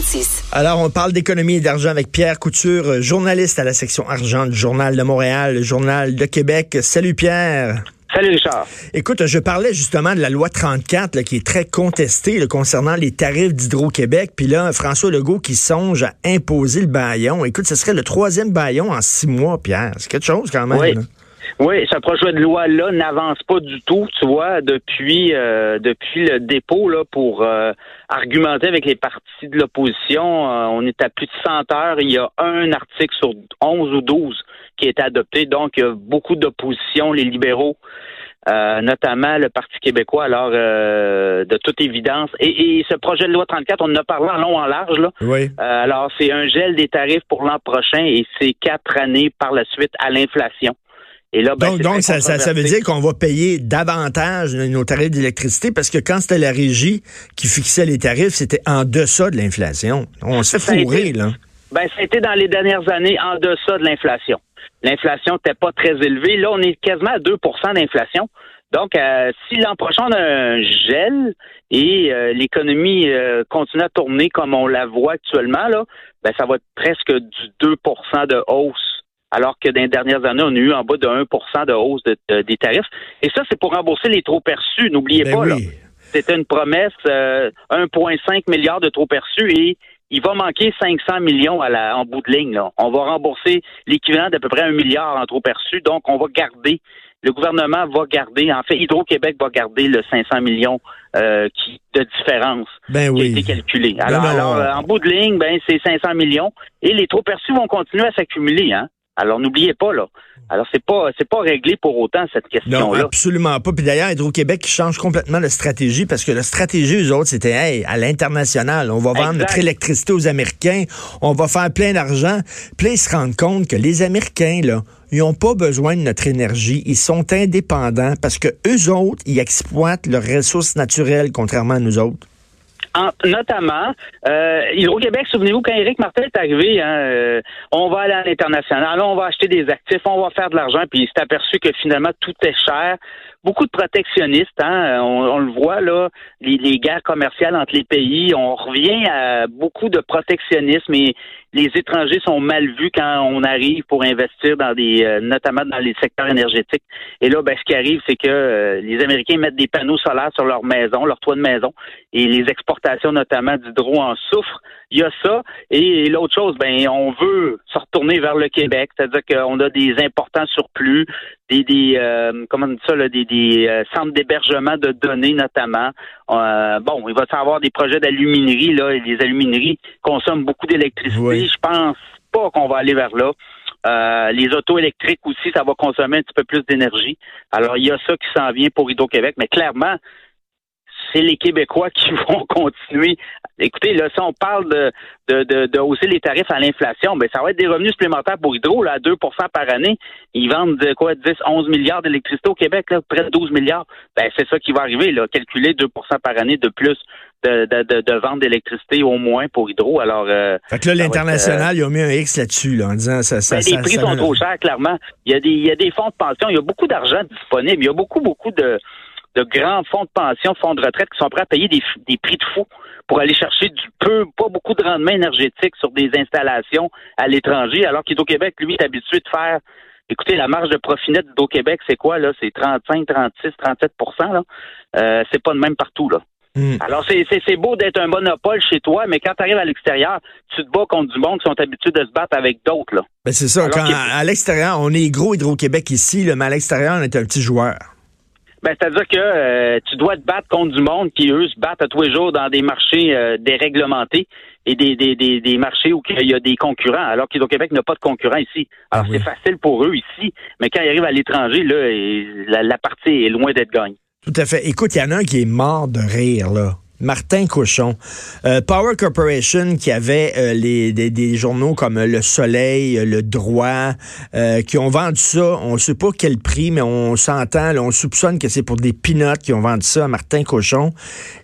36. Alors, on parle d'économie et d'argent avec Pierre Couture, journaliste à la section argent du Journal de Montréal, le Journal de Québec. Salut Pierre. Salut Richard. Écoute, je parlais justement de la loi 34 là, qui est très contestée là, concernant les tarifs d'Hydro-Québec. Puis là, François Legault qui songe à imposer le baillon. Écoute, ce serait le troisième baillon en six mois, Pierre. C'est quelque chose quand même. Oui. Oui, ce projet de loi-là n'avance pas du tout, tu vois, depuis euh, depuis le dépôt là pour euh, argumenter avec les partis de l'opposition. euh, on est à plus de 100 heures. Il y a un article sur 11 ou 12 qui est adopté. Donc, il y a beaucoup d'opposition, les libéraux, euh, notamment le Parti québécois, alors euh, de toute évidence. Et, et ce projet de loi 34, on en a parlé en long, en large, là. Oui. Euh, alors, c'est un gel des tarifs pour l'an prochain et c'est quatre années par la suite à l'inflation. Et là, ben, donc, ça, ça, ça veut dire qu'on va payer davantage nos tarifs d'électricité parce que quand c'était la régie qui fixait les tarifs, c'était en deçà de l'inflation. On se Ça a fait été- fourrer, là. Ben, été dans les dernières années en deçà de l'inflation. L'inflation n'était pas très élevée. Là, on est quasiment à 2% d'inflation. Donc, euh, si l'an prochain on a un gel et euh, l'économie euh, continue à tourner comme on la voit actuellement, là, ben, ça va être presque du 2% de hausse. Alors que dans les dernières années, on a eu en bas de 1% de hausse de- de- des tarifs. Et ça, c'est pour rembourser les trop perçus. N'oubliez Ben pas, là. oui. C'était une promesse, euh, 1,5 milliard de trop perçus et il va manquer 500 millions à la, en bout de ligne. là. On va rembourser l'équivalent d'à peu près un milliard en trop perçus, donc on va garder, le gouvernement va garder, en fait, Hydro-Québec va garder le 500 millions euh, qui, de différence Ben qui a été calculé. Alors, non. alors, euh, en bout de ligne, ben, c'est 500 millions et les trop perçus vont continuer à s'accumuler. Hein? Alors, n'oubliez pas, là. Alors, c'est pas, c'est pas réglé pour autant, cette Non, question-là. absolument pas. Puis d'ailleurs, Hydro-Québec change complètement de stratégie parce que la stratégie, eux autres, c'était hey, à l'international. On va vendre Exact. notre électricité aux Américains. On va faire plein d'argent. Puis là, ils se rendent compte que les Américains, là, ils n'ont pas besoin de notre énergie. Ils sont indépendants parce que eux autres, ils exploitent leurs ressources naturelles, contrairement à nous autres. En- notamment, euh, Hydro-Québec, souvenez-vous, quand Éric Martel est arrivé, hein, euh, on va aller à l'international, on va acheter des actifs, on va faire de l'argent, puis il s'est aperçu que finalement tout est cher. Beaucoup de protectionnistes, hein, on, on le voit là, les, les guerres commerciales entre les pays, on revient à beaucoup de protectionnisme et les étrangers sont mal vus quand on arrive pour investir dans des, euh, notamment dans les secteurs énergétiques. Et là, ben, ce qui arrive, c'est que euh, les Américains mettent des panneaux solaires sur leur maison, leur toit de maison, et les exportations notamment d'hydro en souffrent. Il y a ça. Et, l'autre chose, ben, on veut se retourner vers le Québec, c'est-à-dire qu'on a des importants surplus, des, des euh, comment on dit ça, là, des, des euh, centres d'hébergement de données notamment. Euh, bon, il va y avoir des projets d'aluminerie, là, et les alumineries consomment beaucoup d'électricité. Je pense pas qu'on va aller vers là. Euh, les autos électriques aussi, ça va consommer un petit peu plus d'énergie. Alors, il y a ça qui s'en vient pour Hydro-Québec, mais clairement, c'est les Québécois qui vont continuer. Écoutez, là, si on parle de, de, de, de hausser les tarifs à l'inflation, ben ça va être des revenus supplémentaires pour Hydro, là, à 2 par année. Ils vendent de quoi, 10, 11 milliards d'électricité au Québec, là, près de 12 milliards. Ben, c'est ça qui va arriver, là, calculer 2% par année de plus de, de, de, de vente d'électricité au moins pour Hydro. Alors, euh, Fait que là, l'international, ils ont mis un X là-dessus, là, en disant ça. ça, ben, ça les prix ça- sont trop chers, clairement. Il y, a des, il y a des fonds de pension, il y a beaucoup d'argent disponible. Il y a beaucoup, beaucoup de, de grands fonds de pension, fonds de retraite qui sont prêts à payer des, des prix de fou pour aller chercher du peu, pas beaucoup de rendement énergétique sur des installations à l'étranger, alors qu'Hydro-Québec, lui, est habitué de faire Écoutez, la marge de profit net d'Hydro-Québec, c'est quoi, là? C'est 35, 36, 37 là. Euh, c'est pas de même partout, là. Hmm. Alors, c'est, beau d'être un monopole chez toi, mais quand tu arrives à l'extérieur, tu te bats contre du monde qui sont habitués de se battre avec d'autres, là. Ben, c'est ça. Alors Quand, à l'extérieur, on est gros Hydro-Québec ici, là, mais à l'extérieur, on est un petit joueur. Ben, c'est-à-dire que euh, tu dois te battre contre du monde qui, eux, se battent à tous les jours dans des marchés euh, déréglementés et des, des, des, des marchés où il y a des concurrents, alors qu'Hydro-Québec n'a pas de concurrents ici. Alors, Ah oui. c'est facile pour eux ici, mais quand ils arrivent à l'étranger, là, la, la partie est loin d'être gagnée. Tout à fait. Écoute, il y en a un qui est mort de rire, là. Martin Cochon. Euh, Power Corporation qui avait euh, les, des, journaux comme Le Soleil, Le Droit, euh, qui ont vendu ça. On ne sait pas quel prix, mais on s'entend, on soupçonne que c'est pour des pinottes qui ont vendu ça à Martin Cochon.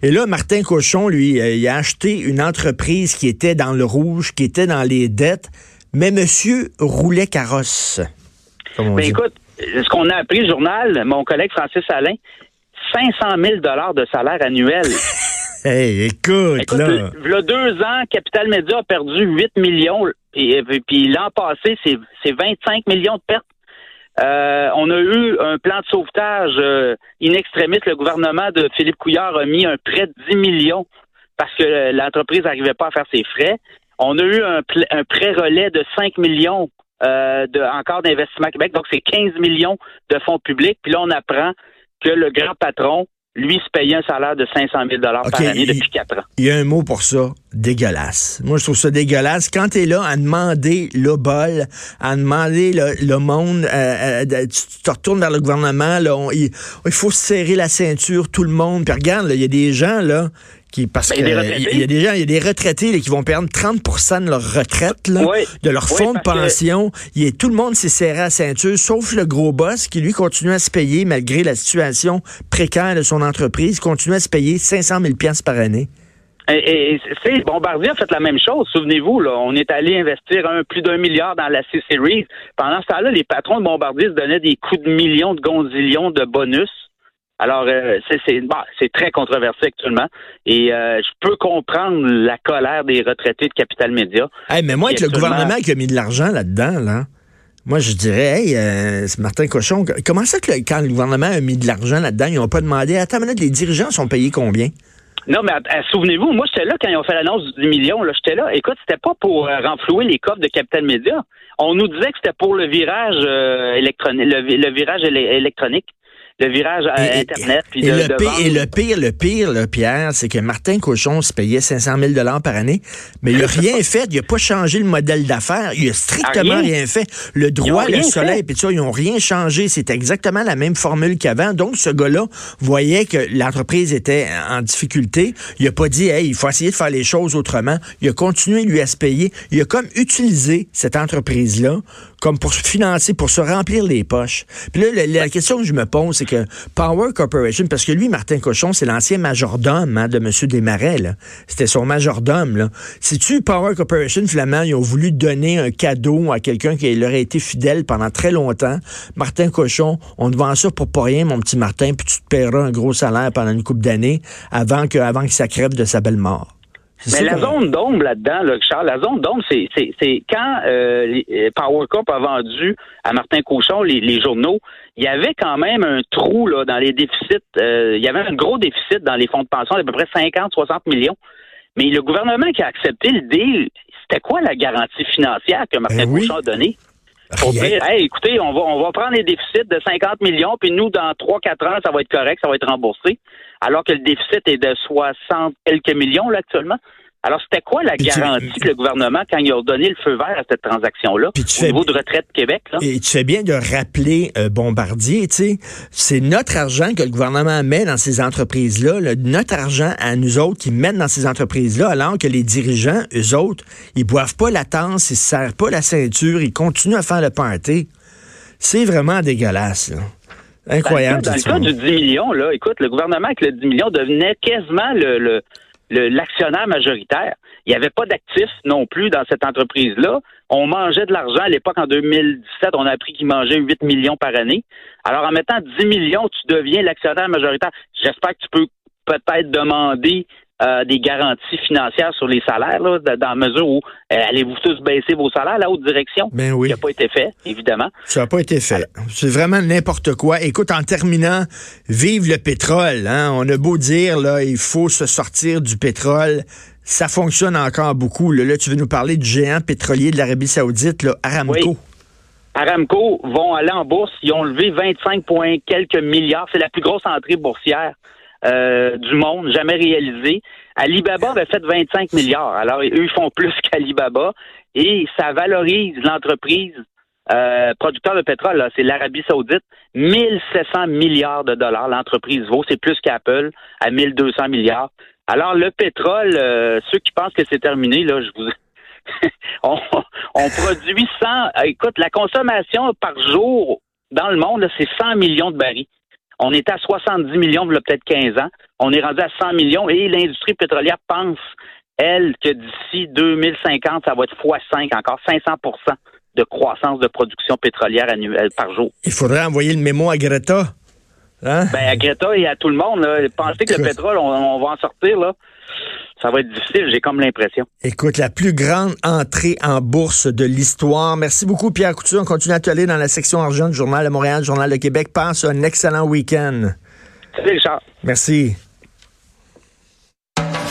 Et là, Martin Cochon, lui, il a acheté une entreprise qui était dans le rouge, qui était dans les dettes, mais monsieur roulait carrosse. Mais ben, écoute, ce qu'on a appris le journal, mon collègue Francis Alain, 500 000 de salaire annuel. Hey, écoute, là. Il y a deux ans, Capital Média a perdu 8 millions. Et, puis l'an passé, c'est 25 millions de pertes. Euh, on a eu un plan de sauvetage euh, in extremis. Le gouvernement de Philippe Couillard a mis un prêt de 10 millions parce que l'entreprise n'arrivait pas à faire ses frais. On a eu un, prêt relais de 5 millions euh, de, encore d'investissement Québec. Donc, c'est 15 millions de fonds publics. Puis là, on apprend que le grand patron lui, se payait un salaire de 500 000 par année depuis quatre ans. Il y a un mot pour ça, dégueulasse. Moi, je trouve ça dégueulasse. Quand tu es là à demander le bol, à demander le, monde, euh, euh, tu te retournes vers le gouvernement, là, il, faut serrer la ceinture, tout le monde. Puis regarde, il y a des gens là parce ben, il y a des gens, il y a des retraités qui vont perdre 30% de leur retraite, de leur fonds de pension. Tout le monde s'est serré à la ceinture, sauf le gros boss qui, lui, continue à se payer, malgré la situation précaire de son entreprise, continue à se payer 500 000 par année. Et, c'est Bombardier a fait la même chose. Souvenez-vous, là, on est allé investir un, plus d'un milliard dans la C-Series. Pendant ce temps-là, les patrons de Bombardier se donnaient des coups de millions de gonzillions de bonus alors, euh, c'est très controversé actuellement. Et euh, je peux comprendre la colère des retraités de Capital Média. mais moi, avec le gouvernement qui a mis de l'argent là-dedans, là, moi, je dirais, hey, euh, Martin Cochon, comment ça que quand le gouvernement a mis de l'argent là-dedans, ils n'ont pas demandé, attends, minute, les dirigeants sont payés combien? Non, mais souvenez-vous, moi, j'étais là quand ils ont fait l'annonce du 10 millions. J'étais là. Écoute, c'était pas pour renflouer les coffres de Capital Média. On nous disait que c'était pour le virage électronique, le, virage électronique le virage à Internet. et, le pire, et, le pire, le pire, le Pierre, c'est que Martin Cochon se payait 500 000 par année, mais il n'a rien fait. Il n'a pas changé le modèle d'affaires. Il a strictement rien. fait. Le droit, le soleil, puis ça, ils n'ont rien changé. C'est exactement la même formule qu'avant. Donc, ce gars-là voyait que l'entreprise était en difficulté. Il n'a pas dit, hey, il faut essayer de faire les choses autrement. Il a continué lui à se payer. Il a comme utilisé cette entreprise-là comme pour financer, pour se remplir les poches. Puis là, la, question que je me pose, c'est que Power Corporation, parce que lui, Martin Cochon, c'est l'ancien majordome hein, de M. Desmarais. C'était son majordome. Là. Si-tu Power Corporation, finalement, ils ont voulu donner un cadeau à quelqu'un qui leur a été fidèle pendant très longtemps. Martin Cochon, on te vend ça pour pas rien, mon petit Martin, puis tu te paieras un gros salaire pendant une couple d'années avant que, avant que ça crève de sa belle mort. Mais la zone d'ombre là-dedans, là, Charles, la zone d'ombre, c'est, c'est, quand euh, euh, Power a vendu à Martin Cochon les, journaux, il y avait quand même un trou là, dans les déficits. Euh, il y avait un gros déficit dans les fonds de pension d'à peu près 50-60 millions. Mais le gouvernement qui a accepté le deal, c'était quoi la garantie financière que Martin ben Cochon a donnée? Pour dire, hey, écoutez, on va, on va prendre les déficits de 50 millions, puis nous, dans 3-4 ans, ça va être correct, ça va être remboursé alors que le déficit est de 60 quelques millions là, actuellement. Alors, c'était quoi la garantie que le gouvernement, quand il a donné le feu vert à cette transaction-là, au niveau de retraite Québec? Là? Et tu fais bien de rappeler euh, Bombardier, tu sais, c'est notre argent que le gouvernement met dans ces entreprises-là, notre argent à nous autres qui mettent dans ces entreprises-là, alors que les dirigeants, eux autres, ils boivent pas la tasse, ils se serrent pas la ceinture, ils continuent à faire le party. C'est vraiment dégueulasse. Là. Incroyable. Dans le cas, du 10 millions, là, écoute, le gouvernement avec le 10 millions devenait quasiment le, l'actionnaire majoritaire. Il n'y avait pas d'actifs non plus dans cette entreprise-là. On mangeait de l'argent. À l'époque, en 2017, on a appris qu'il mangeait 8 millions par année. Alors, en mettant 10 millions, tu deviens l'actionnaire majoritaire. J'espère que tu peux peut-être demander euh, des garanties financières sur les salaires, là, dans la mesure où euh, allez-vous tous baisser vos salaires, la haute direction? Ben oui. Ça n'a pas été fait, évidemment. Ça n'a pas été fait. C'est vraiment n'importe quoi. Écoute, en terminant, vive le pétrole. Hein? On a beau dire, là, il faut se sortir du pétrole. Ça fonctionne encore beaucoup. Là, tu veux nous parler du géant pétrolier de l'Arabie saoudite, là, Aramco. Aramco vont aller en bourse. Ils ont levé 25 points quelques milliards. C'est la plus grosse entrée boursière euh, du monde, jamais réalisé. Alibaba avait fait 25 milliards. Alors, eux, font plus qu'Alibaba. Et ça valorise l'entreprise euh, producteur de pétrole, c'est l'Arabie Saoudite, 1700 milliards de dollars. L'entreprise vaut, c'est plus qu'Apple, à 1200 milliards. Alors, le pétrole, euh, ceux qui pensent que c'est terminé, là, je vous... on, on produit 100... Écoute, la consommation par jour dans le monde, c'est 100 millions de barils. On était à 70 millions il y a peut-être 15 ans. On est rendu à 100 millions et l'industrie pétrolière pense, elle, que d'ici 2050, ça va être x5, encore 500% de croissance de production pétrolière annuelle par jour. Il faudrait envoyer le mémo à Greta. Hein? Ben, à Greta et à tout le monde, là, pensez que le pétrole, on, on va en sortir, là ça va être difficile, j'ai comme l'impression. Écoute, la plus grande entrée en bourse de l'histoire. Merci beaucoup, Pierre Couture. On continue à te aller dans la section argent du Journal de Montréal, Journal de Québec. Passe un excellent week-end. Salut, Richard. Merci.